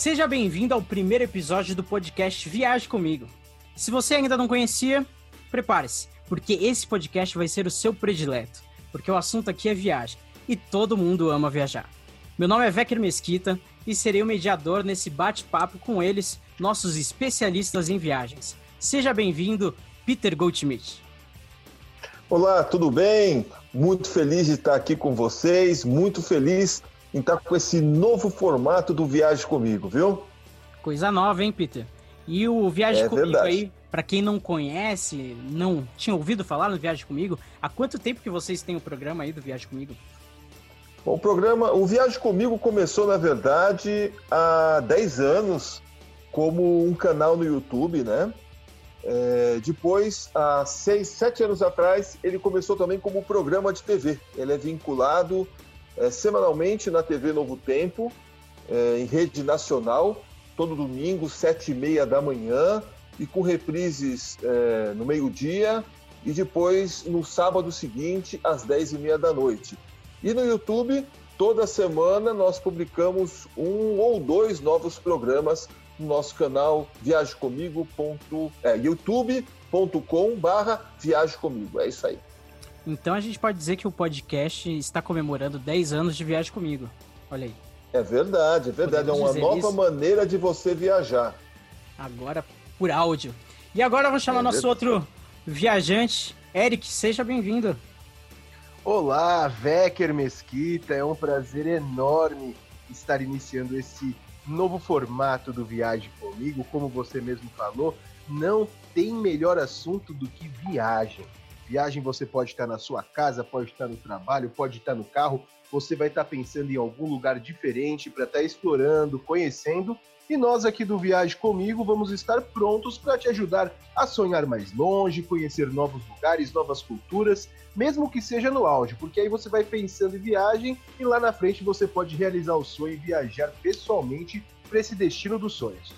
Seja bem-vindo ao primeiro episódio do podcast Viaje Comigo. Se você ainda não conhecia, prepare-se, porque esse podcast vai ser o seu predileto, porque o assunto aqui é viagem e todo mundo ama viajar. Meu nome é Vecker Mesquita e serei o mediador nesse bate-papo com eles, nossos especialistas em viagens. Seja bem-vindo, Peter Goldschmidt. Olá, tudo bem? Muito feliz de estar aqui com vocês, muito feliz em estar com esse novo formato do Viagem Comigo, viu? Coisa nova, hein, Peter? E o Viagem é Comigo verdade. aí, para quem não conhece, não tinha ouvido falar no Viagem Comigo, há quanto tempo que vocês têm o programa aí do Viagem Comigo? Bom, o programa, o Viagem Comigo começou, na verdade, há 10 anos como um canal no YouTube, né? É, depois, há seis, sete anos atrás, ele começou também como programa de TV. Ele é vinculado é, semanalmente na TV Novo Tempo, é, em rede nacional, todo domingo, sete e meia da manhã, e com reprises é, no meio-dia, e depois no sábado seguinte, às dez e meia da noite. E no YouTube, toda semana nós publicamos um ou dois novos programas no nosso canal viagecomigo. É, barra Viaje Comigo. É isso aí. Então a gente pode dizer que o podcast está comemorando 10 anos de Viagem Comigo. Olha aí. É verdade, é verdade. Podemos é uma nova isso. maneira de você viajar. Agora por áudio. E agora vamos chamar é nosso outro viajante. Eric, seja bem-vindo. Olá, Vecker Mesquita. É um prazer enorme estar iniciando esse novo formato do Viagem Comigo, como você mesmo falou, não tem melhor assunto do que viagem. Viagem você pode estar na sua casa, pode estar no trabalho, pode estar no carro, você vai estar pensando em algum lugar diferente para estar explorando, conhecendo. E nós aqui do Viagem Comigo vamos estar prontos para te ajudar a sonhar mais longe, conhecer novos lugares, novas culturas, mesmo que seja no áudio, porque aí você vai pensando em viagem e lá na frente você pode realizar o sonho e viajar pessoalmente para esse destino dos sonhos.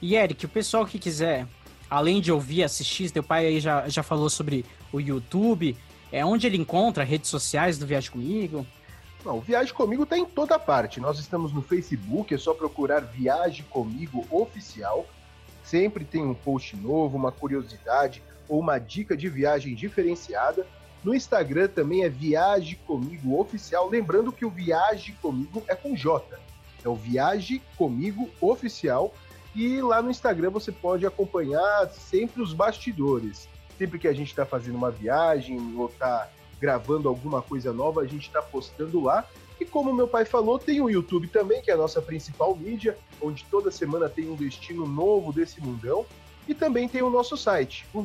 E Eric, o pessoal que quiser, além de ouvir, assistir, teu pai aí já, já falou sobre o YouTube, é onde ele encontra redes sociais do Viagem Comigo? Não, o Viagem Comigo está em toda parte. Nós estamos no Facebook, é só procurar Viagem Comigo Oficial. Sempre tem um post novo, uma curiosidade ou uma dica de viagem diferenciada. No Instagram também é Viaje Comigo Oficial. Lembrando que o Viaje Comigo é com J. É o Viaje Comigo Oficial. E lá no Instagram você pode acompanhar sempre os bastidores. Sempre que a gente está fazendo uma viagem ou está gravando alguma coisa nova, a gente está postando lá. E como meu pai falou, tem o YouTube também, que é a nossa principal mídia, onde toda semana tem um destino novo desse mundão. E também tem o nosso site, o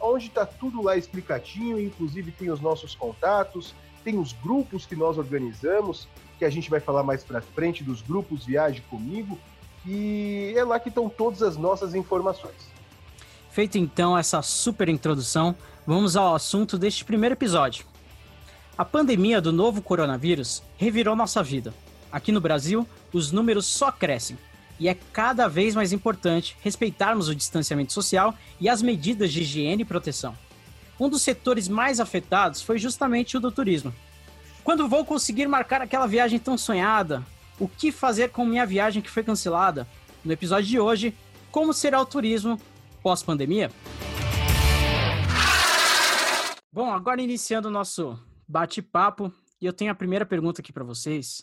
onde está tudo lá explicadinho, inclusive tem os nossos contatos, tem os grupos que nós organizamos, que a gente vai falar mais para frente dos grupos Viaje Comigo, e é lá que estão todas as nossas informações. Feita então essa super introdução, vamos ao assunto deste primeiro episódio. A pandemia do novo coronavírus revirou nossa vida. Aqui no Brasil, os números só crescem e é cada vez mais importante respeitarmos o distanciamento social e as medidas de higiene e proteção. Um dos setores mais afetados foi justamente o do turismo. Quando vou conseguir marcar aquela viagem tão sonhada? O que fazer com minha viagem que foi cancelada? No episódio de hoje, como será o turismo pós-pandemia? Bom, agora iniciando o nosso bate-papo, e eu tenho a primeira pergunta aqui para vocês,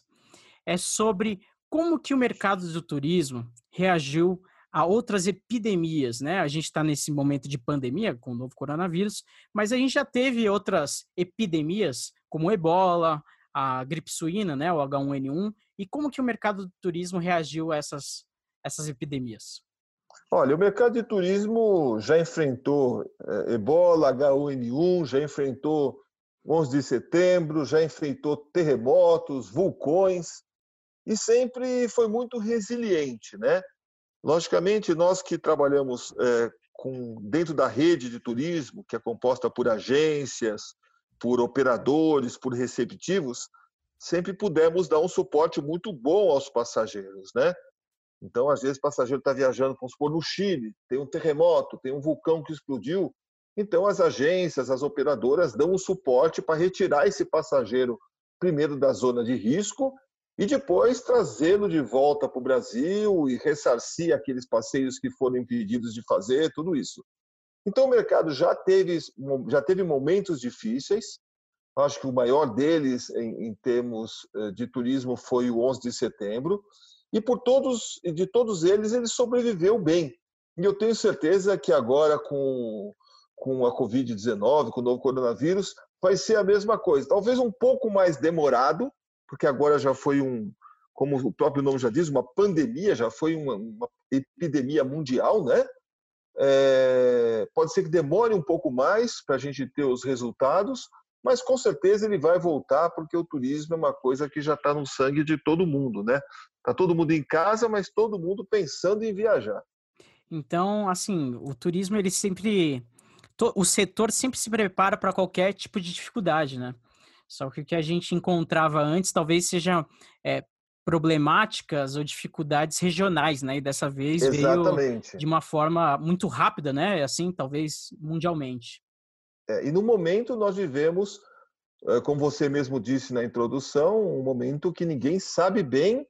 é sobre como que o mercado do turismo reagiu a outras epidemias, né? A gente está nesse momento de pandemia com o novo coronavírus, mas a gente já teve outras epidemias, como o ebola, a gripe suína, né, o H1N1, e como que o mercado do turismo reagiu a essas, essas epidemias? Olha, o mercado de turismo já enfrentou é, ebola, H1N1, já enfrentou 11 de setembro, já enfrentou terremotos, vulcões, e sempre foi muito resiliente, né? Logicamente, nós que trabalhamos é, com, dentro da rede de turismo, que é composta por agências, por operadores, por receptivos, sempre pudemos dar um suporte muito bom aos passageiros, né? Então, às vezes, o passageiro está viajando, vamos supor, no Chile, tem um terremoto, tem um vulcão que explodiu. Então, as agências, as operadoras dão um suporte para retirar esse passageiro primeiro da zona de risco e depois trazê-lo de volta para o Brasil e ressarcir aqueles passeios que foram impedidos de fazer, tudo isso. Então o mercado já teve, já teve momentos difíceis. Acho que o maior deles em, em termos eh, de turismo foi o 11 de setembro e por todos de todos eles ele sobreviveu bem. E eu tenho certeza que agora com com a Covid-19, com o novo coronavírus, vai ser a mesma coisa. Talvez um pouco mais demorado, porque agora já foi um, como o próprio nome já diz, uma pandemia, já foi uma, uma epidemia mundial, né? É, pode ser que demore um pouco mais para a gente ter os resultados, mas com certeza ele vai voltar porque o turismo é uma coisa que já está no sangue de todo mundo, né? Tá todo mundo em casa, mas todo mundo pensando em viajar. Então, assim, o turismo ele sempre, o setor sempre se prepara para qualquer tipo de dificuldade, né? Só que o que a gente encontrava antes talvez seja é, problemáticas ou dificuldades regionais, né? E dessa vez Exatamente. veio de uma forma muito rápida, né? Assim, talvez mundialmente. É, e no momento nós vivemos, é, como você mesmo disse na introdução, um momento que ninguém sabe bem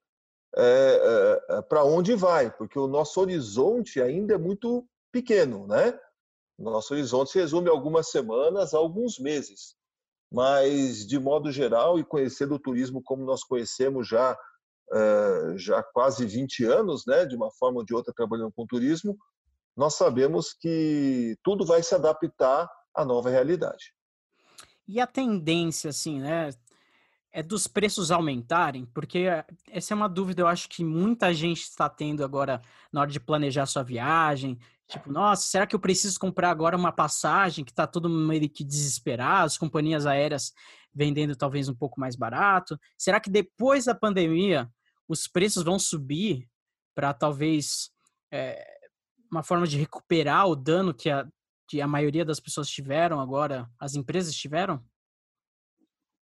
é, é, é para onde vai, porque o nosso horizonte ainda é muito pequeno, né? Nosso horizonte se resume a algumas semanas, a alguns meses. Mas, de modo geral, e conhecendo o turismo como nós conhecemos já uh, já quase 20 anos, né, de uma forma ou de outra trabalhando com turismo, nós sabemos que tudo vai se adaptar à nova realidade. E a tendência, assim, né, é dos preços aumentarem? Porque essa é uma dúvida, eu acho que muita gente está tendo agora na hora de planejar sua viagem. Tipo, nossa, será que eu preciso comprar agora uma passagem que está todo meio que desesperado, as companhias aéreas vendendo talvez um pouco mais barato? Será que depois da pandemia os preços vão subir para talvez é, uma forma de recuperar o dano que a, que a maioria das pessoas tiveram agora, as empresas tiveram?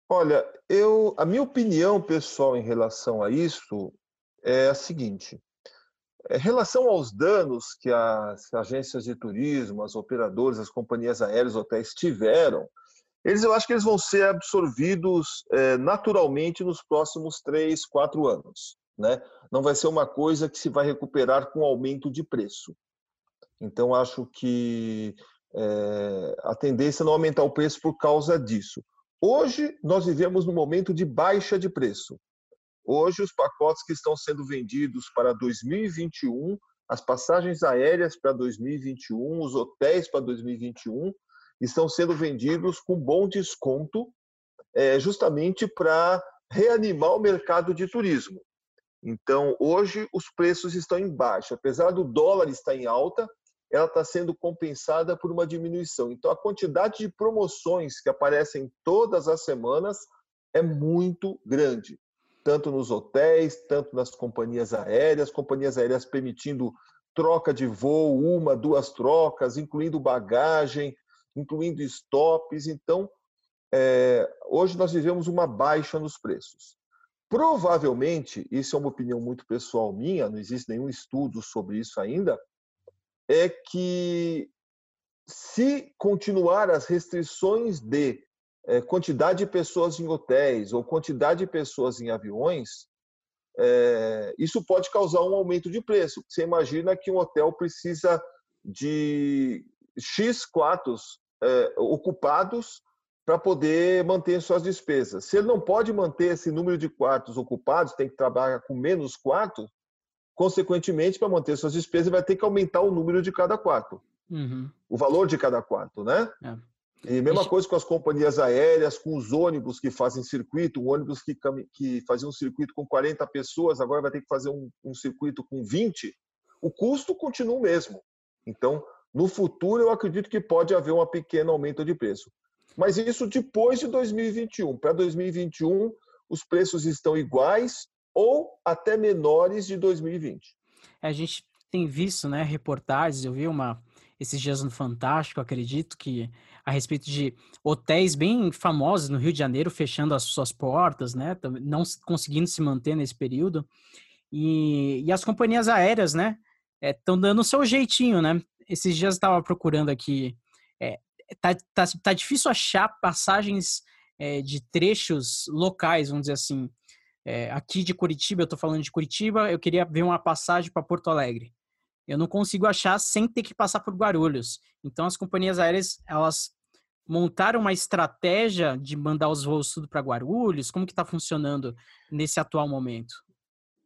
Olha, eu, a minha opinião pessoal em relação a isso é a seguinte: em relação aos danos que as agências de turismo, as operadoras, as companhias aéreas, hotéis tiveram, eles eu acho que eles vão ser absorvidos é, naturalmente nos próximos três, quatro anos. Né? Não vai ser uma coisa que se vai recuperar com aumento de preço. Então, acho que é, a tendência é não aumentar o preço por causa disso. Hoje, nós vivemos num momento de baixa de preço. Hoje, os pacotes que estão sendo vendidos para 2021, as passagens aéreas para 2021, os hotéis para 2021, estão sendo vendidos com bom desconto, é, justamente para reanimar o mercado de turismo. Então, hoje, os preços estão em baixa. Apesar do dólar estar em alta, ela está sendo compensada por uma diminuição. Então, a quantidade de promoções que aparecem todas as semanas é muito grande, tanto nos hotéis, tanto nas companhias aéreas, companhias aéreas permitindo troca de voo, uma, duas trocas, incluindo bagagem, incluindo stops. Então, é, hoje nós vivemos uma baixa nos preços. Provavelmente, isso é uma opinião muito pessoal minha, não existe nenhum estudo sobre isso ainda, é que se continuar as restrições de é, quantidade de pessoas em hotéis ou quantidade de pessoas em aviões, é, isso pode causar um aumento de preço. Você imagina que um hotel precisa de X quartos é, ocupados para poder manter suas despesas. Se ele não pode manter esse número de quartos ocupados, tem que trabalhar com menos quartos, consequentemente, para manter suas despesas, vai ter que aumentar o número de cada quarto. Uhum. O valor de cada quarto, né? É. E mesma coisa com as companhias aéreas, com os ônibus que fazem circuito, um ônibus que, que fazia um circuito com 40 pessoas, agora vai ter que fazer um, um circuito com 20, o custo continua o mesmo. Então, no futuro, eu acredito que pode haver um pequeno aumento de preço. Mas isso depois de 2021. Para 2021, os preços estão iguais ou até menores de 2020. A gente tem visto, né, reportagens, eu vi uma esses dias no Fantástico, acredito que a respeito de hotéis bem famosos no Rio de Janeiro fechando as suas portas, né, não conseguindo se manter nesse período. E, e as companhias aéreas, né, estão é, dando o seu jeitinho, né? Esses dias eu estava procurando aqui é, tá, tá, tá difícil achar passagens é, de trechos locais, vamos dizer assim. É, aqui de Curitiba, eu estou falando de Curitiba, eu queria ver uma passagem para Porto Alegre. Eu não consigo achar sem ter que passar por Guarulhos. Então, as companhias aéreas, elas montaram uma estratégia de mandar os voos tudo para Guarulhos? Como que está funcionando nesse atual momento?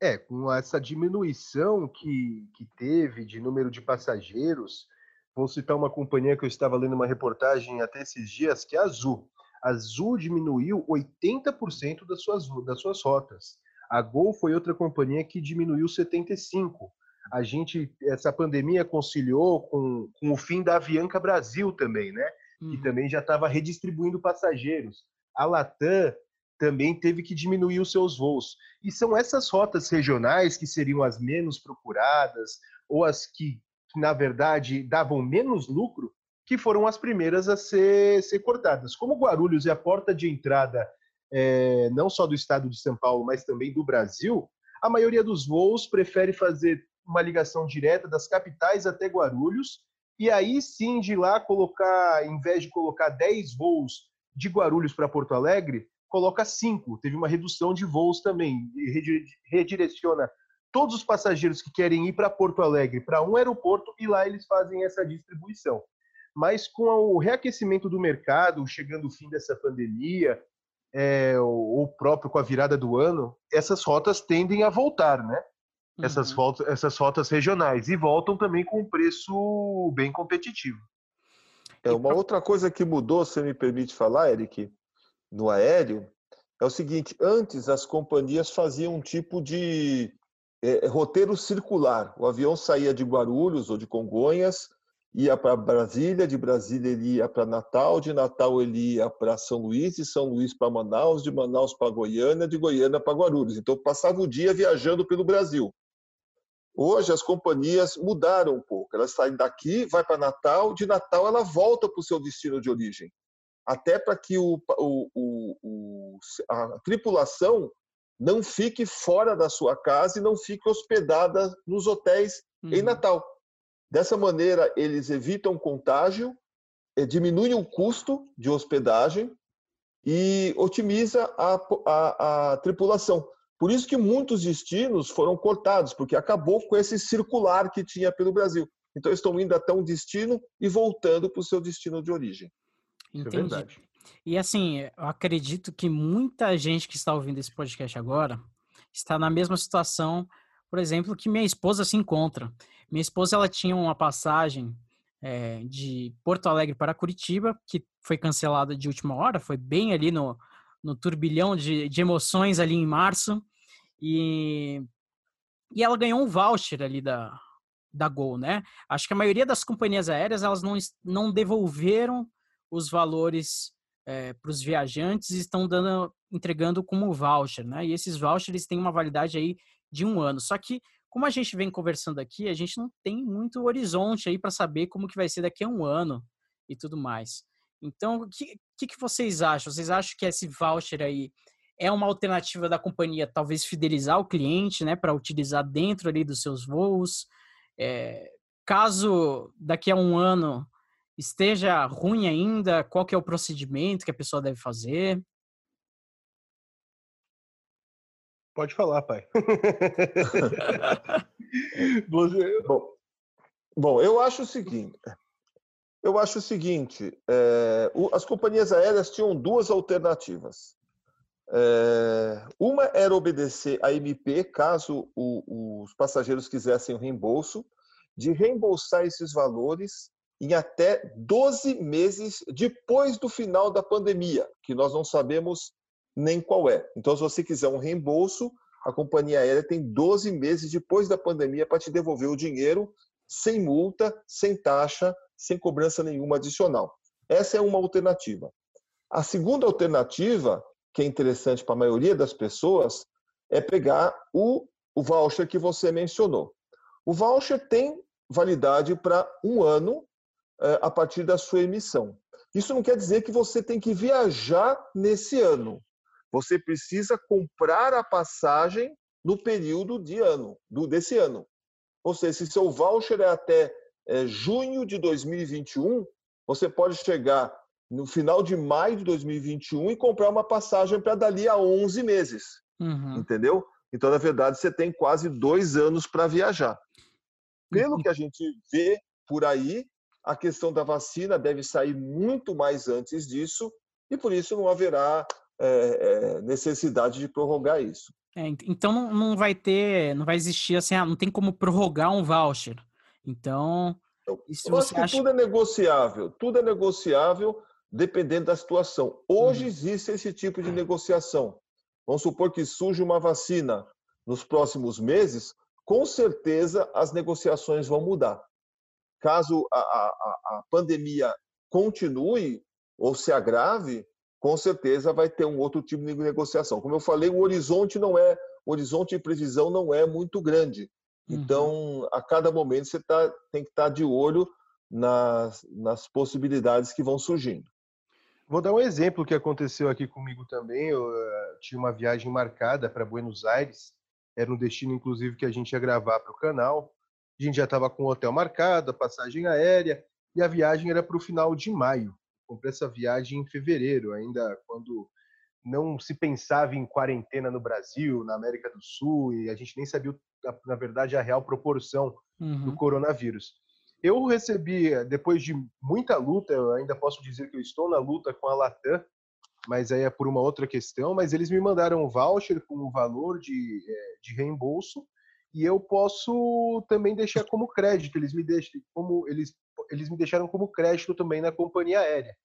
É, com essa diminuição que, que teve de número de passageiros, vou citar uma companhia que eu estava lendo uma reportagem até esses dias, que é a Azul. A Azul diminuiu 80% das suas, das suas rotas. A Gol foi outra companhia que diminuiu 75%. A gente, essa pandemia conciliou com, com o fim da Avianca Brasil também, né? Que uhum. também já estava redistribuindo passageiros. A Latam também teve que diminuir os seus voos. E são essas rotas regionais que seriam as menos procuradas ou as que, na verdade, davam menos lucro, que foram as primeiras a ser, ser cortadas. Como Guarulhos é a porta de entrada é, não só do estado de São Paulo, mas também do Brasil, a maioria dos voos prefere fazer uma ligação direta das capitais até Guarulhos, e aí sim de lá colocar, em vez de colocar 10 voos de Guarulhos para Porto Alegre, coloca cinco. Teve uma redução de voos também. Redireciona todos os passageiros que querem ir para Porto Alegre para um aeroporto e lá eles fazem essa distribuição. Mas com o reaquecimento do mercado, chegando o fim dessa pandemia, é, ou próprio com a virada do ano, essas rotas tendem a voltar, né? Uhum. Essas, rotas, essas rotas regionais. E voltam também com um preço bem competitivo. É, uma outra coisa que mudou, se me permite falar, Eric, no aéreo é o seguinte: antes as companhias faziam um tipo de é, roteiro circular. O avião saía de Guarulhos ou de Congonhas, ia para Brasília, de Brasília ele ia para Natal, de Natal ele ia para São Luís, de São Luís para Manaus, de Manaus para Goiânia, de Goiânia para Guarulhos. Então passava o dia viajando pelo Brasil. Hoje as companhias mudaram um pouco. Elas saem daqui, vai para Natal, de Natal ela volta para o seu destino de origem até para que o, o, o, a tripulação não fique fora da sua casa e não fique hospedada nos hotéis uhum. em Natal. Dessa maneira, eles evitam contágio, eh, diminuem o custo de hospedagem e otimiza a, a, a tripulação. Por isso que muitos destinos foram cortados, porque acabou com esse circular que tinha pelo Brasil. Então, estão indo até um destino e voltando para o seu destino de origem. É Entendi. É e assim, eu acredito que muita gente que está ouvindo esse podcast agora está na mesma situação, por exemplo, que minha esposa se encontra. Minha esposa ela tinha uma passagem é, de Porto Alegre para Curitiba, que foi cancelada de última hora, foi bem ali no, no turbilhão de, de emoções ali em março. E, e ela ganhou um voucher ali da, da Gol, né? Acho que a maioria das companhias aéreas elas não, não devolveram os valores é, para os viajantes estão dando, entregando como voucher, né? E esses vouchers têm uma validade aí de um ano. Só que, como a gente vem conversando aqui, a gente não tem muito horizonte aí para saber como que vai ser daqui a um ano e tudo mais. Então, o que, que, que vocês acham? Vocês acham que esse voucher aí é uma alternativa da companhia talvez fidelizar o cliente, né, para utilizar dentro ali dos seus voos? É, caso daqui a um ano esteja ruim ainda, qual que é o procedimento que a pessoa deve fazer? Pode falar, pai. bom, bom, eu acho o seguinte. Eu acho o seguinte: é, o, as companhias aéreas tinham duas alternativas. É, uma era obedecer a MP caso o, os passageiros quisessem o reembolso, de reembolsar esses valores em até 12 meses depois do final da pandemia, que nós não sabemos nem qual é. Então, se você quiser um reembolso, a companhia aérea tem 12 meses depois da pandemia para te devolver o dinheiro sem multa, sem taxa, sem cobrança nenhuma adicional. Essa é uma alternativa. A segunda alternativa, que é interessante para a maioria das pessoas, é pegar o, o voucher que você mencionou. O voucher tem validade para um ano a partir da sua emissão. Isso não quer dizer que você tem que viajar nesse ano. Você precisa comprar a passagem no período de ano, do, desse ano. Ou seja, se seu voucher é até é, junho de 2021, você pode chegar no final de maio de 2021 e comprar uma passagem para dali a 11 meses. Uhum. Entendeu? Então, na verdade, você tem quase dois anos para viajar. Pelo uhum. que a gente vê por aí, a questão da vacina deve sair muito mais antes disso e por isso não haverá é, é, necessidade de prorrogar isso. É, então não, não vai ter, não vai existir assim, ah, não tem como prorrogar um voucher. Então, eu acho que acha... tudo é negociável, tudo é negociável dependendo da situação. Hoje hum. existe esse tipo de negociação. Vamos supor que surge uma vacina nos próximos meses, com certeza as negociações vão mudar. Caso a, a, a pandemia continue ou se agrave, com certeza vai ter um outro tipo de negociação. Como eu falei, o horizonte não é, o horizonte de previsão não é muito grande. Uhum. Então, a cada momento você tá, tem que estar tá de olho nas, nas possibilidades que vão surgindo. Vou dar um exemplo que aconteceu aqui comigo também. Eu uh, tinha uma viagem marcada para Buenos Aires. Era um destino, inclusive, que a gente ia gravar para o canal. A gente já estava com o hotel marcado, a passagem aérea, e a viagem era para o final de maio comprei essa viagem em fevereiro, ainda quando não se pensava em quarentena no Brasil, na América do Sul, e a gente nem sabia, na verdade, a real proporção uhum. do coronavírus. Eu recebi, depois de muita luta, eu ainda posso dizer que eu estou na luta com a Latam, mas aí é por uma outra questão, mas eles me mandaram um voucher com o valor de, é, de reembolso, e eu posso também deixar como crédito, eles me deixam como eles eles me deixaram como crédito também na companhia aérea.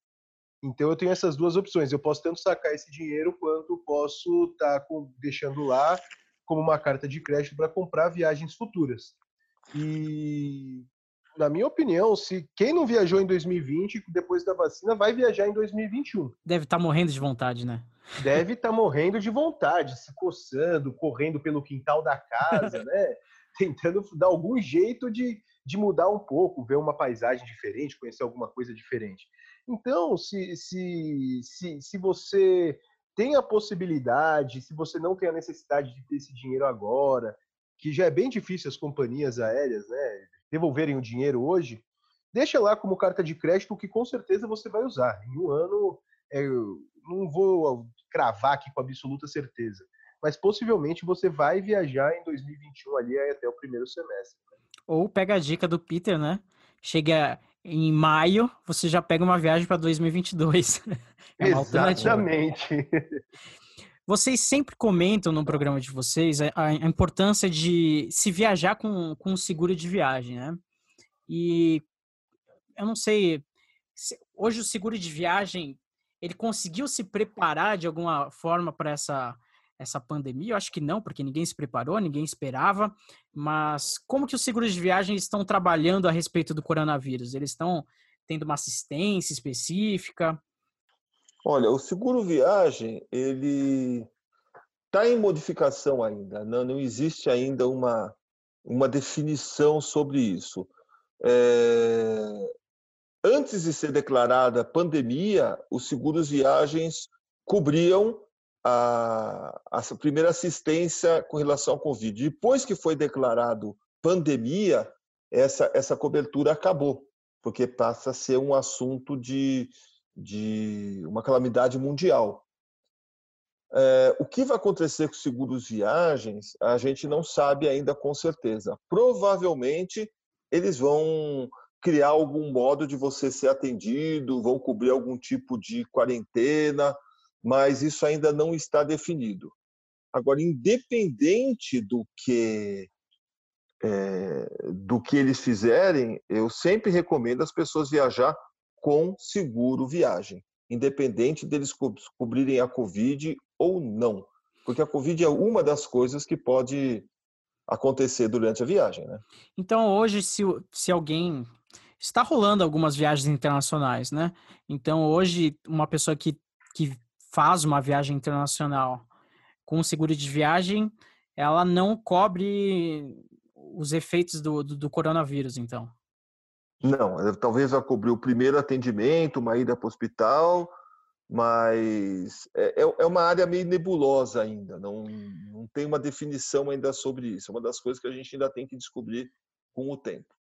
Então eu tenho essas duas opções. Eu posso tanto sacar esse dinheiro quanto posso estar tá deixando lá como uma carta de crédito para comprar viagens futuras. E na minha opinião, se quem não viajou em 2020 depois da vacina vai viajar em 2021. Deve estar tá morrendo de vontade, né? Deve estar tá morrendo de vontade, se coçando, correndo pelo quintal da casa, né? Tentando dar algum jeito de, de mudar um pouco, ver uma paisagem diferente, conhecer alguma coisa diferente. Então, se, se, se, se você tem a possibilidade, se você não tem a necessidade de ter esse dinheiro agora, que já é bem difícil as companhias aéreas né, devolverem o dinheiro hoje, deixa lá como carta de crédito que com certeza você vai usar. Em um ano, é, não vou cravar aqui com absoluta certeza, mas possivelmente você vai viajar em 2021 ali até o primeiro semestre. Ou pega a dica do Peter, né? Chega em maio, você já pega uma viagem para 2022. é Exatamente. Vocês sempre comentam no programa de vocês a, a importância de se viajar com, com seguro de viagem, né? E eu não sei, se, hoje o seguro de viagem, ele conseguiu se preparar de alguma forma para essa essa pandemia? Eu acho que não, porque ninguém se preparou, ninguém esperava. Mas como que os seguros de viagem estão trabalhando a respeito do coronavírus? Eles estão tendo uma assistência específica? Olha, o seguro viagem, ele está em modificação ainda. Não, não existe ainda uma, uma definição sobre isso. É... Antes de ser declarada pandemia, os seguros viagens cobriam a, a primeira assistência com relação ao Covid. Depois que foi declarado pandemia, essa, essa cobertura acabou, porque passa a ser um assunto de, de uma calamidade mundial. É, o que vai acontecer com seguros viagens, a gente não sabe ainda com certeza. Provavelmente eles vão criar algum modo de você ser atendido, vão cobrir algum tipo de quarentena, mas isso ainda não está definido. Agora, independente do que é, do que eles fizerem, eu sempre recomendo as pessoas viajar com seguro viagem, independente deles co cobrirem a Covid ou não, porque a Covid é uma das coisas que pode acontecer durante a viagem, né? Então, hoje, se, se alguém está rolando algumas viagens internacionais, né? Então, hoje, uma pessoa que, que faz uma viagem internacional com seguro de viagem, ela não cobre os efeitos do, do, do coronavírus, então? Não, talvez ela cobrir o primeiro atendimento, uma ida para o hospital, mas é, é, é uma área meio nebulosa ainda, não, não tem uma definição ainda sobre isso. É uma das coisas que a gente ainda tem que descobrir com o tempo.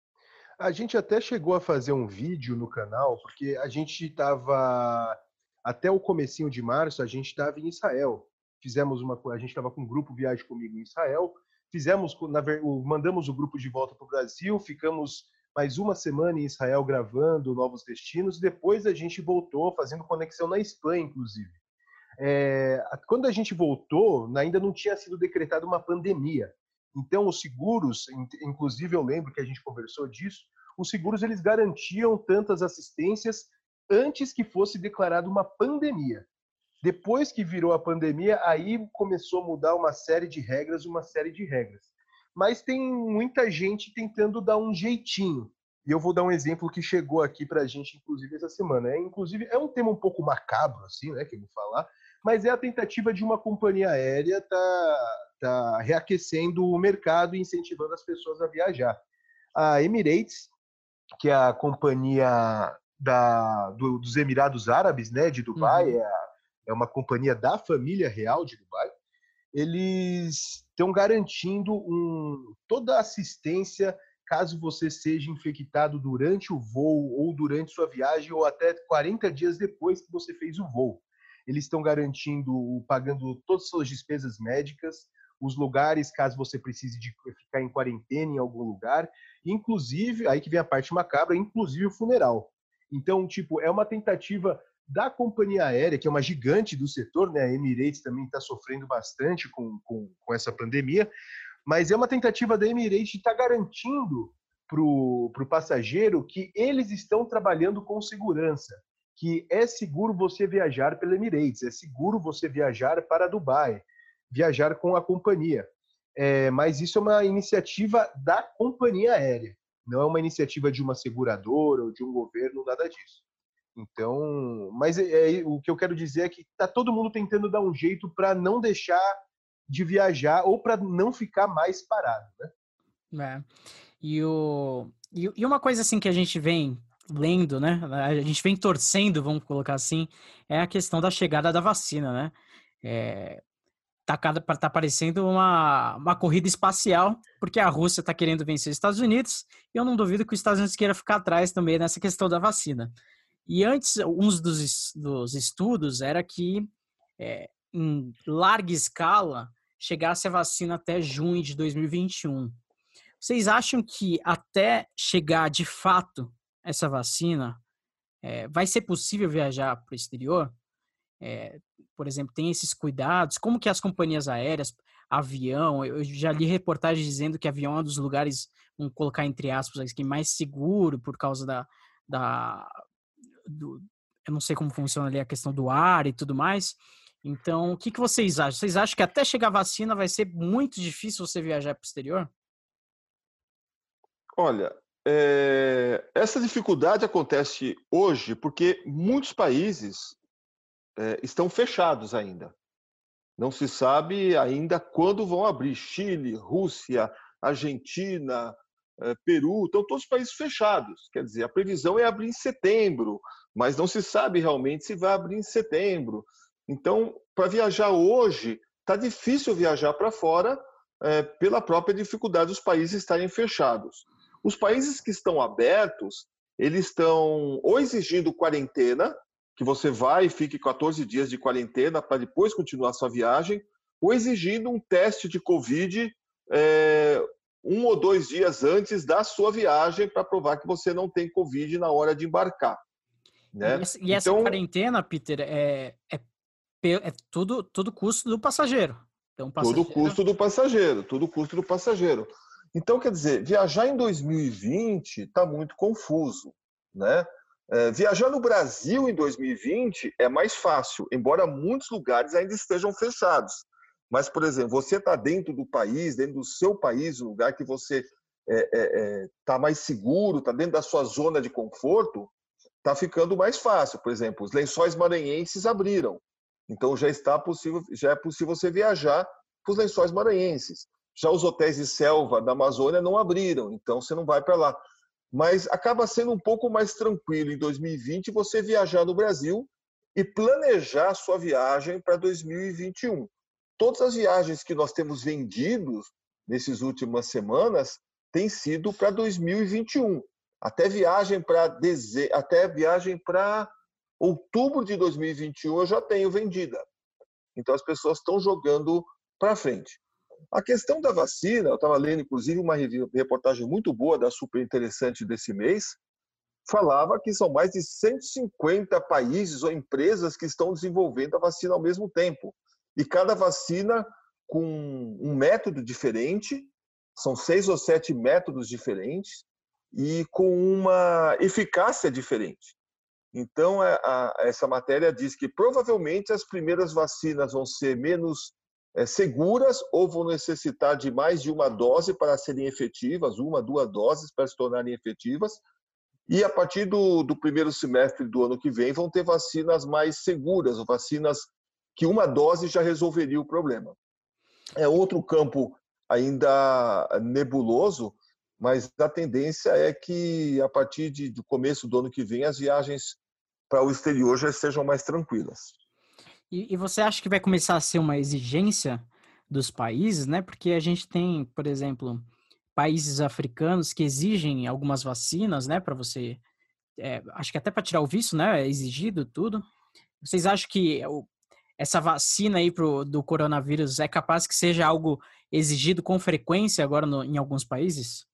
A gente até chegou a fazer um vídeo no canal, porque a gente estava até o comecinho de março, a gente estava em Israel. Fizemos uma, a gente estava com um grupo viagem comigo em Israel. Fizemos, na, mandamos o grupo de volta para o Brasil, ficamos mais uma semana em Israel gravando novos destinos. Depois a gente voltou fazendo conexão na Espanha, inclusive. É, quando a gente voltou, ainda não tinha sido decretada uma pandemia. Então, os seguros, inclusive eu lembro que a gente conversou disso, os seguros eles garantiam tantas assistências antes que fosse declarada uma pandemia. Depois que virou a pandemia, aí começou a mudar uma série de regras, uma série de regras. Mas tem muita gente tentando dar um jeitinho. E eu vou dar um exemplo que chegou aqui para a gente, inclusive, essa semana. É, inclusive, é um tema um pouco macabro, assim, né, que eu vou falar, mas é a tentativa de uma companhia aérea tá, tá reaquecendo o mercado e incentivando as pessoas a viajar. A Emirates, que é a companhia da, do, dos Emirados Árabes, né, de Dubai, uhum. é, a, é uma companhia da família real de Dubai, eles estão garantindo um, toda a assistência caso você seja infectado durante o voo ou durante sua viagem ou até 40 dias depois que você fez o voo. Eles estão garantindo, pagando todas as suas despesas médicas, os lugares, caso você precise de ficar em quarentena em algum lugar, inclusive, aí que vem a parte macabra, inclusive o funeral. Então, tipo, é uma tentativa da companhia aérea, que é uma gigante do setor, né? A Emirates também está sofrendo bastante com, com, com, essa pandemia, mas é uma tentativa da Emirates de estar tá garantindo para o passageiro que eles estão trabalhando com segurança, que é seguro você viajar pela Emirates, é seguro você viajar para Dubai, viajar com a companhia. É, mas isso é uma iniciativa da companhia aérea, não é uma iniciativa de uma seguradora ou de um governo, nada disso. Então, mas é, é, o que eu quero dizer é que está todo mundo tentando dar um jeito para não deixar de viajar ou para não ficar mais parado, né? É. E, o, e, e uma coisa assim que a gente vem lendo, né? A gente vem torcendo, vamos colocar assim, é a questão da chegada da vacina, né? É, tá, tá parecendo uma, uma corrida espacial, porque a Rússia está querendo vencer os Estados Unidos, e eu não duvido que os Estados Unidos queira ficar atrás também nessa questão da vacina. E antes, um dos, dos estudos era que, é, em larga escala, chegasse a vacina até junho de 2021. Vocês acham que até chegar de fato essa vacina, é, vai ser possível viajar para o exterior? É, por exemplo, tem esses cuidados? Como que as companhias aéreas, avião, eu já li reportagens dizendo que avião é um dos lugares, vamos colocar entre aspas aqui, mais seguro por causa da, da do, eu não sei como funciona ali a questão do ar e tudo mais. Então, o que, que vocês acham? Vocês acham que até chegar a vacina vai ser muito difícil você viajar para o exterior? Olha, é, essa dificuldade acontece hoje porque muitos países é, estão fechados ainda. Não se sabe ainda quando vão abrir. Chile, Rússia, Argentina, é, Peru, estão todos os países fechados. Quer dizer, a previsão é abrir em setembro, mas não se sabe realmente se vai abrir em setembro. Então, para viajar hoje, está difícil viajar para fora é, pela própria dificuldade dos países estarem fechados. Os países que estão abertos, eles estão ou exigindo quarentena, que você vai e fique 14 dias de quarentena para depois continuar sua viagem, ou exigindo um teste de Covid é, um ou dois dias antes da sua viagem para provar que você não tem Covid na hora de embarcar. Né? E, essa, e essa então, quarentena, Peter, é, é, é, tudo, tudo custo do passageiro. Então, passageiro... Tudo custo do passageiro, tudo custo do passageiro. Então, quer dizer, viajar em 2020 está muito confuso, né? É, viajar no Brasil em 2020 é mais fácil, embora muitos lugares ainda estejam fechados. Mas, por exemplo, você está dentro do país, dentro do seu país, um lugar que você está é, é, é tá mais seguro, está dentro da sua zona de conforto, está ficando mais fácil. Por exemplo, os lençóis maranhenses abriram. Então já está possível, já é possível você viajar para os lençóis maranhenses. Já os hotéis de selva da Amazônia não abriram, então você não vai para lá mas acaba sendo um pouco mais tranquilo em 2020 você viajar no Brasil e planejar sua viagem para 2021. Todas as viagens que nós temos vendidos nessas últimas semanas têm sido para 2021. Até viagem para deze... até viagem para outubro de 2021 eu já tenho vendida. Então as pessoas estão jogando para frente. A questão da vacina, eu estava lendo inclusive uma reportagem muito boa da super interessante desse mês, falava que são mais de 150 países ou empresas que estão desenvolvendo a vacina ao mesmo tempo. E cada vacina com um método diferente, são seis ou sete métodos diferentes e com uma eficácia diferente. Então, a, a, essa matéria diz que provavelmente as primeiras vacinas vão ser menos é, seguras ou vão necessitar de mais de uma dose para serem efetivas, uma, duas doses para se tornarem efetivas. E a partir do, do primeiro semestre do ano que vem, vão ter vacinas mais seguras, vacinas que uma dose já resolveria o problema. É outro campo ainda nebuloso, mas a tendência é que a partir de, do começo do ano que vem as viagens para o exterior já sejam mais tranquilas. E, e, você acha que vai começar a ser uma exigência dos países, né? Porque a gente tem, por exemplo, países africanos que exigem algumas vacinas, né? Para você, é, acho que até para tirar o visto, né? É exigido tudo. Vocês acham que essa vacina aí pro, do coronavírus é capaz que seja algo exigido com frequência agora no, em alguns países?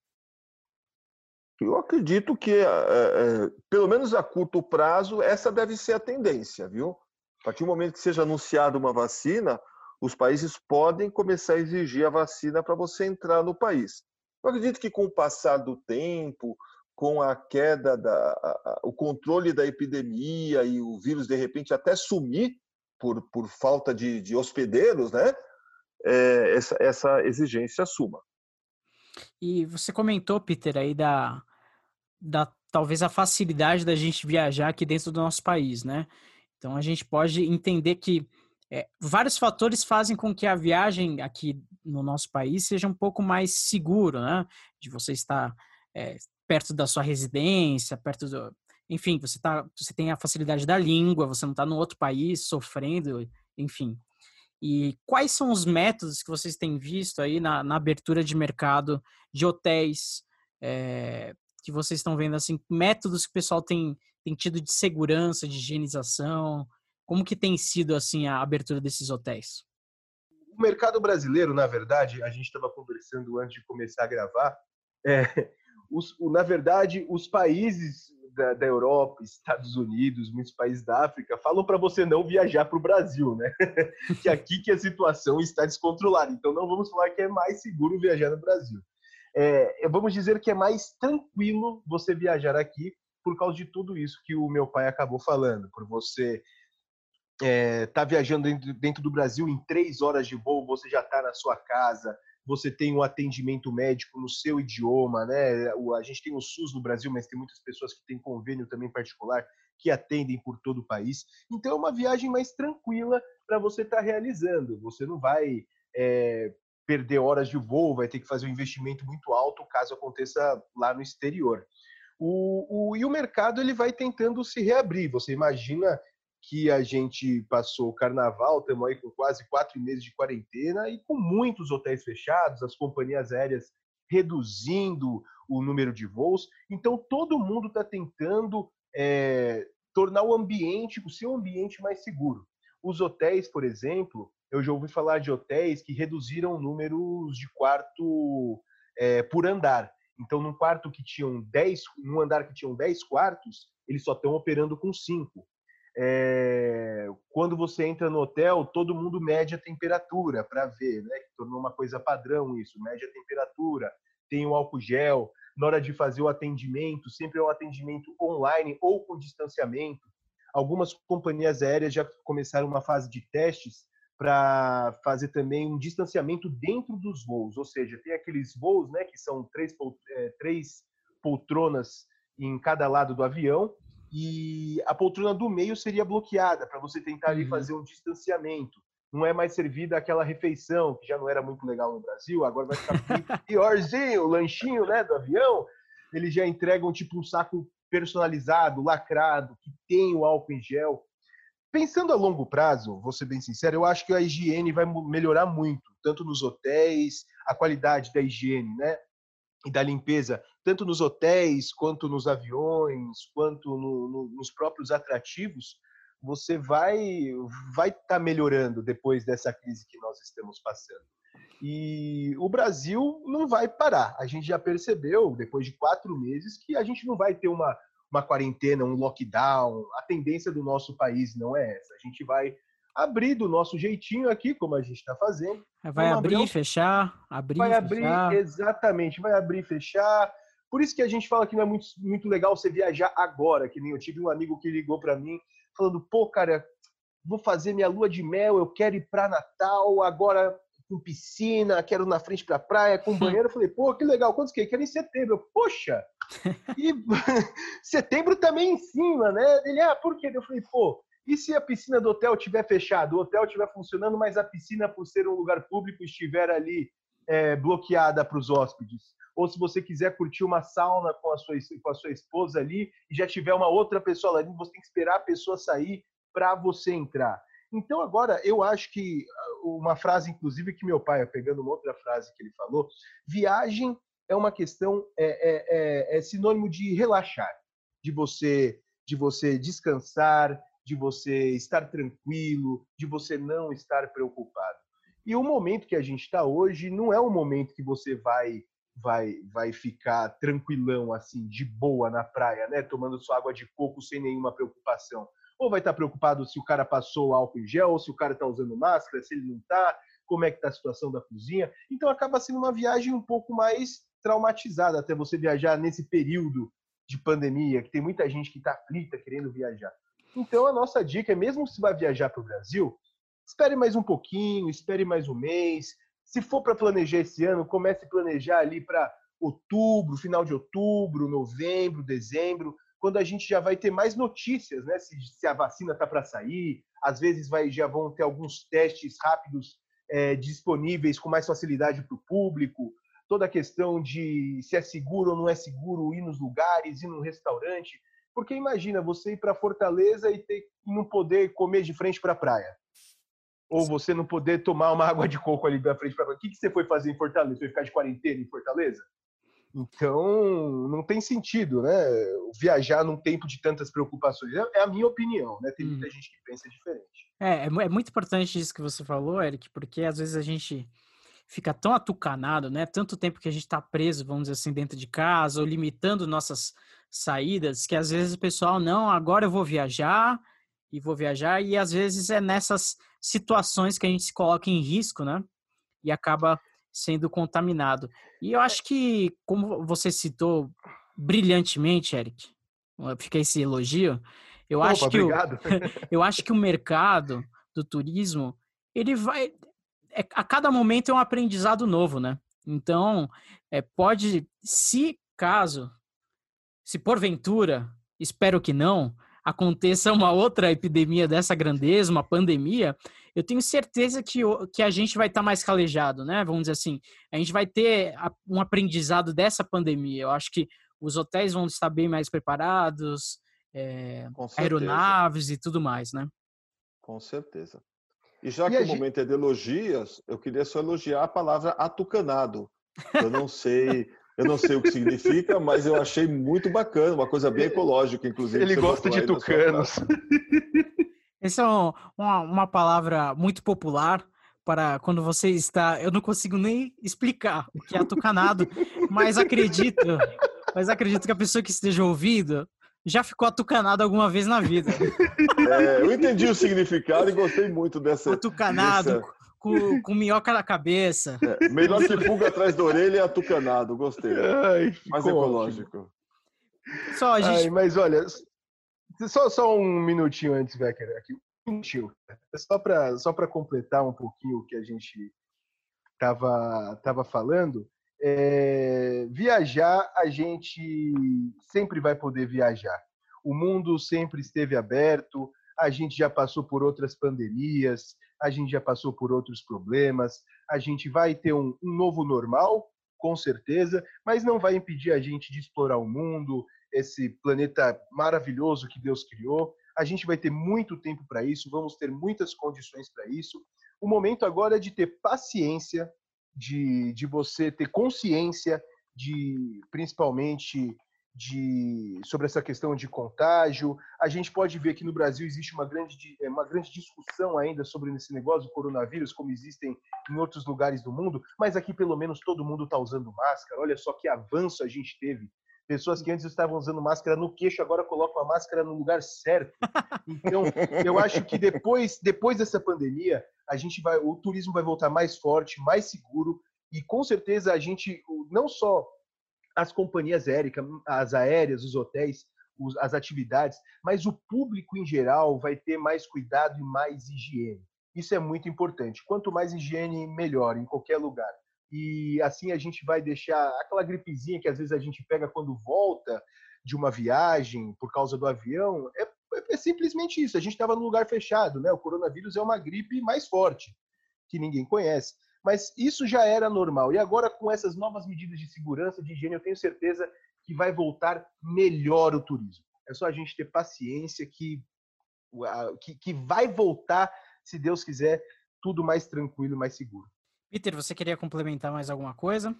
Eu acredito que, é, é, pelo menos a curto prazo, essa deve ser a tendência, viu? A partir do momento que seja anunciada uma vacina, os países podem começar a exigir a vacina para você entrar no país. Eu acredito que com o passar do tempo, com a queda da, a, o controle da epidemia e o vírus de repente até sumir por, por falta de, de hospedeiros, né? É, essa, essa exigência suma. E você comentou, Peter, aí da, da talvez a facilidade da gente viajar aqui dentro do nosso país, né? Então a gente pode entender que é, vários fatores fazem com que a viagem aqui no nosso país seja um pouco mais seguro, né? De você estar é, perto da sua residência, perto do, enfim, você tá, você tem a facilidade da língua, você não está no outro país sofrendo, enfim. E quais são os métodos que vocês têm visto aí na, na abertura de mercado de hotéis, é, que vocês estão vendo assim, métodos que o pessoal tem, tem tido de segurança, de higienização? Como que tem sido assim a abertura desses hotéis? O mercado brasileiro, na verdade, a gente estava conversando antes de começar a gravar. É, os, na verdade, os países da, da, Europa, Estados Unidos, muitos países da África falam para você não viajar para o Brasil, né? que aqui que a situação está descontrolada. Então não vamos falar que é mais seguro viajar no Brasil. É, vamos dizer que é mais tranquilo você viajar aqui por causa de tudo isso que o meu pai acabou falando, por você é, tá viajando dentro, do Brasil em três horas de voo, você já está na sua casa, você tem um atendimento médico no seu idioma, né? A gente tem o SUS no Brasil, mas tem muitas pessoas que têm convênio também particular que atendem por todo o país. Então é uma viagem mais tranquila para você estar tá realizando. Você não vai é, perder horas de voo, vai ter que fazer um investimento muito alto caso aconteça lá no exterior. O, o, e o mercado ele vai tentando se reabrir. Você imagina que a gente passou o carnaval, estamos aí com quase quatro meses de quarentena e com muitos hotéis fechados, as companhias aéreas reduzindo o número de voos. Então, todo mundo está tentando é, tornar o ambiente, o seu ambiente mais seguro. Os hotéis, por exemplo, eu já ouvi falar de hotéis que reduziram números de quarto é, por andar. Então, num quarto que tinham 10, num andar que tinham 10 quartos, eles só estão operando com 5 é, quando você entra no hotel, todo mundo mede a temperatura para ver, né? Que tornou uma coisa padrão isso, mede a temperatura, tem o álcool gel. Na hora de fazer o atendimento, sempre é um atendimento online ou com distanciamento. Algumas companhias aéreas já começaram uma fase de testes para fazer também um distanciamento dentro dos voos, ou seja, tem aqueles voos, né, que são três, é, três poltronas em cada lado do avião e a poltrona do meio seria bloqueada para você tentar ali uhum. fazer um distanciamento. Não é mais servida aquela refeição, que já não era muito legal no Brasil, agora vai ficar piorzinho, o lanchinho né, do avião. Eles já entregam tipo um saco personalizado, lacrado, que tem o álcool em gel. Pensando a longo prazo, vou ser bem sincero, eu acho que a higiene vai melhorar muito, tanto nos hotéis, a qualidade da higiene, né? E da limpeza tanto nos hotéis, quanto nos aviões, quanto no, no, nos próprios atrativos, você vai vai estar tá melhorando depois dessa crise que nós estamos passando. E o Brasil não vai parar. A gente já percebeu, depois de quatro meses, que a gente não vai ter uma, uma quarentena, um lockdown. A tendência do nosso país não é essa. A gente vai abrir do nosso jeitinho aqui, como a gente está fazendo. Vai abrir, abrir, fechar, abrir, Vai fechar. abrir, exatamente. Vai abrir, fechar. Por isso que a gente fala que não é muito, muito legal você viajar agora, que nem eu tive um amigo que ligou para mim falando, pô, cara, vou fazer minha lua de mel, eu quero ir para Natal, agora com piscina, quero na frente para praia, com banheiro. Eu falei, pô, que legal, quantos que? Quero em setembro. Eu, Poxa! E setembro também em cima, né? Ele, ah, por quê? Eu falei, pô, e se a piscina do hotel estiver fechada, o hotel estiver funcionando, mas a piscina, por ser um lugar público, estiver ali é, bloqueada para os hóspedes? Ou se você quiser curtir uma sauna com a, sua, com a sua esposa ali e já tiver uma outra pessoa ali, você tem que esperar a pessoa sair para você entrar. Então, agora, eu acho que ah, uma frase, inclusive, que meu pai, pegando uma outra frase que ele falou, viagem é uma questão, é, é, é, é sinônimo de relaxar, de você, de você descansar, de você estar tranquilo, de você não estar preocupado. E o momento que a gente está hoje não é um momento que você vai vai vai ficar tranquilão assim, de boa na praia, né, tomando sua água de coco sem nenhuma preocupação ou vai estar preocupado se o cara passou álcool em gel, ou se o cara está usando máscara, se ele não está, como é que está a situação da cozinha. Então acaba sendo uma viagem um pouco mais traumatizada até você viajar nesse período de pandemia, que tem muita gente que está aflita querendo viajar. Então a nossa dica é, mesmo se vai viajar para o Brasil, espere mais um pouquinho, espere mais um mês. Se for para planejar esse ano, comece a planejar ali para outubro, final de outubro, novembro, dezembro, quando a gente já vai ter mais notícias, né? Se, se a vacina está para sair, às vezes vai, já vão ter alguns testes rápidos é, disponíveis com mais facilidade para o público, toda a questão de se é seguro ou não é seguro ir nos lugares, ir no restaurante. Porque imagina você ir para Fortaleza e ter, não poder comer de frente para a praia. Ou você não poder tomar uma água de coco ali da frente para praia. O que, que você foi fazer em Fortaleza? Você foi ficar de quarentena em Fortaleza? Então, não tem sentido, né? Viajar num tempo de tantas preocupações. É, é a minha opinião, né? Tem muita hum. gente que pensa diferente. É, é, é muito importante isso que você falou, Eric, porque às vezes a gente fica tão atucanado, né? Tanto tempo que a gente está preso, vamos dizer assim, dentro de casa, ou limitando nossas saídas, que às vezes o pessoal, não, agora eu vou viajar e vou viajar, e às vezes é nessas situações que a gente se coloca em risco, né? E acaba sendo contaminado. E eu acho que, como você citou brilhantemente, Eric, fica esse elogio, eu Opa, acho que o, eu acho que o mercado do turismo ele vai é, a cada momento é um aprendizado novo, né? Então é, pode, se caso, se porventura, espero que não, aconteça uma outra epidemia dessa grandeza, uma pandemia, eu tenho certeza que, que a gente vai estar tá mais calejado, né? Vamos dizer assim, a gente vai ter um aprendizado dessa pandemia. Eu acho que os hotéis vão estar bem mais preparados, é, aeronaves e tudo mais, né? Com certeza. E já e que o gente... momento é de elogios, eu queria só elogiar a palavra atucanado. Eu não sei eu não sei o que significa, mas eu achei muito bacana, uma coisa bem ecológica, inclusive. Ele gosta de tucanos. Essa é uma, uma palavra muito popular para quando você está. Eu não consigo nem explicar o que é atucanado, mas acredito, mas acredito que a pessoa que esteja ouvindo já ficou atucanado alguma vez na vida. É, eu entendi o significado e gostei muito dessa. Atucanado, dessa com, com minhoca na cabeça. É, melhor que pulga atrás da orelha é atucanado, gostei. Ai, Mais ecológico. Só a gente... Ai, mas olha, só, só um minutinho antes, Becker, aqui. Um minutinho. Só para só completar um pouquinho o que a gente estava tava falando. É, viajar, a gente sempre vai poder viajar. O mundo sempre esteve aberto, a gente já passou por outras pandemias, a gente já passou por outros problemas, a gente vai ter um, um novo normal, com certeza, mas não vai impedir a gente de explorar o mundo, esse planeta maravilhoso que Deus criou. A gente vai ter muito tempo para isso, vamos ter muitas condições para isso. O momento agora é de ter paciência, de, de você ter consciência de principalmente de, sobre essa questão de contágio. A gente pode ver que no Brasil existe uma grande, é, uma grande discussão ainda sobre esse negócio do coronavírus, como existem em outros lugares do mundo, mas aqui pelo menos todo mundo está usando máscara. Olha só que avanço a gente teve. Pessoas que antes estavam usando máscara no queixo, agora colocam a máscara no lugar certo. Então, eu acho que depois, depois dessa pandemia, a gente vai, o turismo vai voltar mais forte, mais seguro, e com certeza a gente não só as companhias aéreas, as aéreas, os hotéis, as atividades, mas o público em geral vai ter mais cuidado e mais higiene. Isso é muito importante. Quanto mais higiene, melhor em qualquer lugar. E assim a gente vai deixar aquela gripezinha que às vezes a gente pega quando volta de uma viagem por causa do avião. É, é simplesmente isso. A gente estava num lugar fechado, né? O coronavírus é uma gripe mais forte que ninguém conhece. Mas isso já era normal. E agora, com essas novas medidas de segurança, de higiene, eu tenho certeza que vai voltar melhor o turismo. É só a gente ter paciência que, que, que vai voltar, se Deus quiser, tudo mais tranquilo, mais seguro. Peter, você queria complementar mais alguma coisa?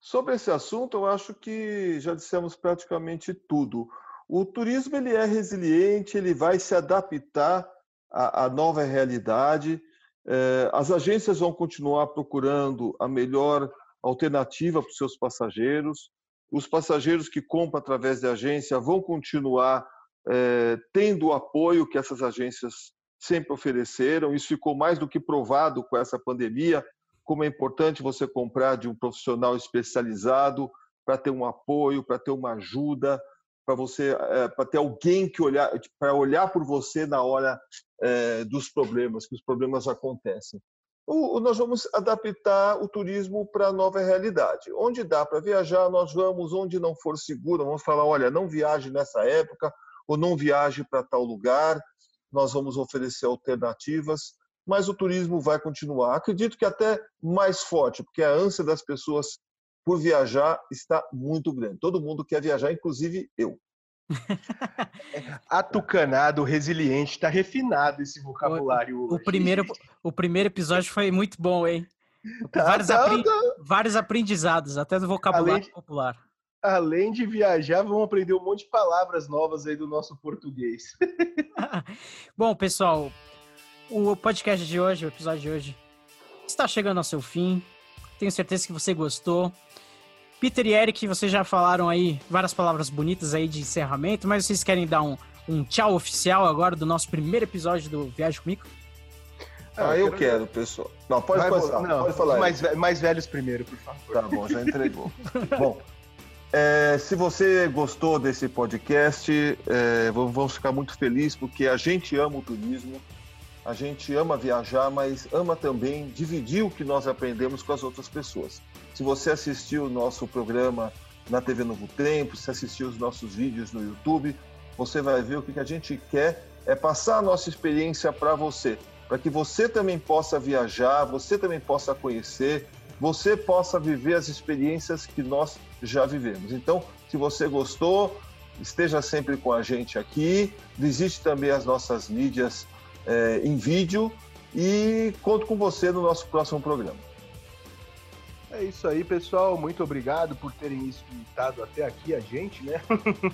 Sobre esse assunto, eu acho que já dissemos praticamente tudo. O turismo ele é resiliente, ele vai se adaptar à, à nova realidade. É, as agências vão continuar procurando a melhor alternativa para os seus passageiros. Os passageiros que compram através da agência vão continuar é, tendo o apoio que essas agências sempre ofereceram. Isso ficou mais do que provado com essa pandemia, como é importante você comprar de um profissional especializado para ter um apoio, para ter uma ajuda, para você, é, para ter alguém que olhar, para olhar por você na hora é, dos problemas, que os problemas acontecem. Nós vamos adaptar o turismo para a nova realidade. Onde dá para viajar, nós vamos. Onde não for seguro, vamos falar, olha, não viaje nessa época ou não viaje para tal lugar. Nós vamos oferecer alternativas, mas o turismo vai continuar. Acredito que até mais forte, porque a ânsia das pessoas por viajar está muito grande. Todo mundo quer viajar, inclusive eu. Atucanado, resiliente, está refinado esse vocabulário. O, o primeiro, o primeiro episódio foi muito bom, hein? Tá, vários, tá, tá. vários aprendizados, até do vocabulário além de, popular. Além de viajar, vamos aprender um monte de palavras novas aí do nosso português. bom, pessoal, o podcast de hoje, o episódio de hoje, está chegando ao seu fim. Tenho certeza que você gostou. Peter e Eric, vocês já falaram aí várias palavras bonitas aí de encerramento, mas vocês querem dar um, um tchau oficial agora do nosso primeiro episódio do Viagem Comigo? Ah, eu, quero, pessoal. Não, pode, passar, não, pode falar. Mais, mais velhos primeiro, por favor. Tá bom, já entregou. bom, é, se você gostou desse podcast, é, vamos ficar muito felizes porque a gente ama o turismo, a gente ama viajar, mas ama também dividir o que nós aprendemos com as outras pessoas. Se você assistiu o nosso programa na TV Novo Tempo, se assistiu os nossos vídeos no YouTube, você vai ver o que a gente quer é passar a nossa experiência para você, para que você também possa viajar, você também possa conhecer, você possa viver as experiências que nós já vivemos. Então, se você gostou, esteja sempre com a gente aqui. Visite também as nossas mídias é, em vídeo e conto com você no nosso próximo programa. É isso aí, pessoal. Muito obrigado por terem escutado até aqui a gente, né?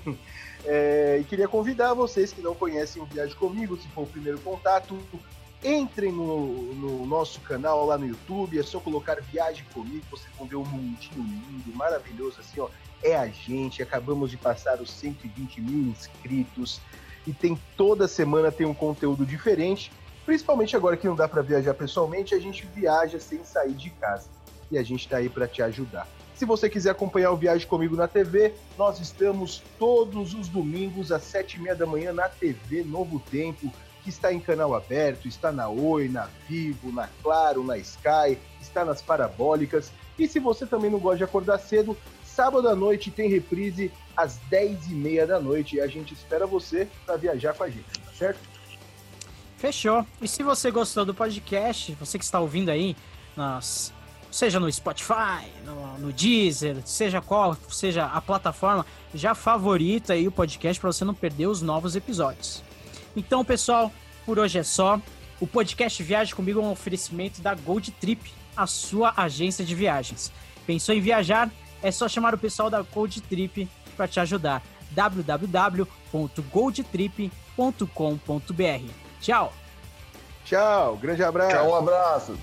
é, e queria convidar vocês que não conhecem o Viagem Comigo, se for o primeiro contato, entrem no, no, nosso canal lá no YouTube. É só colocar Viagem Comigo, vocês vão ver um mundinho lindo, maravilhoso, assim, ó. É a gente, acabamos de passar os 120 mil inscritos e tem toda semana tem um conteúdo diferente. Principalmente agora que não dá para viajar pessoalmente, a gente viaja sem sair de casa e a gente está aí para te ajudar. Se você quiser acompanhar o Viagem Comigo na TV, nós estamos todos os domingos às sete e meia da manhã na TV Novo Tempo, que está em canal aberto, está na Oi, na Vivo, na Claro, na Sky, está nas parabólicas. E se você também não gosta de acordar cedo, sábado à noite tem reprise às dez e meia da noite e a gente espera você para viajar com a gente, tá certo? Fechou. E se você gostou do podcast, você que está ouvindo aí nas seja no Spotify, no, no Deezer, seja qual seja a plataforma, já favorita aí o podcast para você não perder os novos episódios. Então, pessoal, por hoje é só. O podcast Viagem Comigo é um oferecimento da Gold Trip, a sua agência de viagens. Pensou em viajar? É só chamar o pessoal da Gold Trip para te ajudar. www.goldtrip.com.br. Tchau. Tchau, grande abraço. Tchau, um abraço.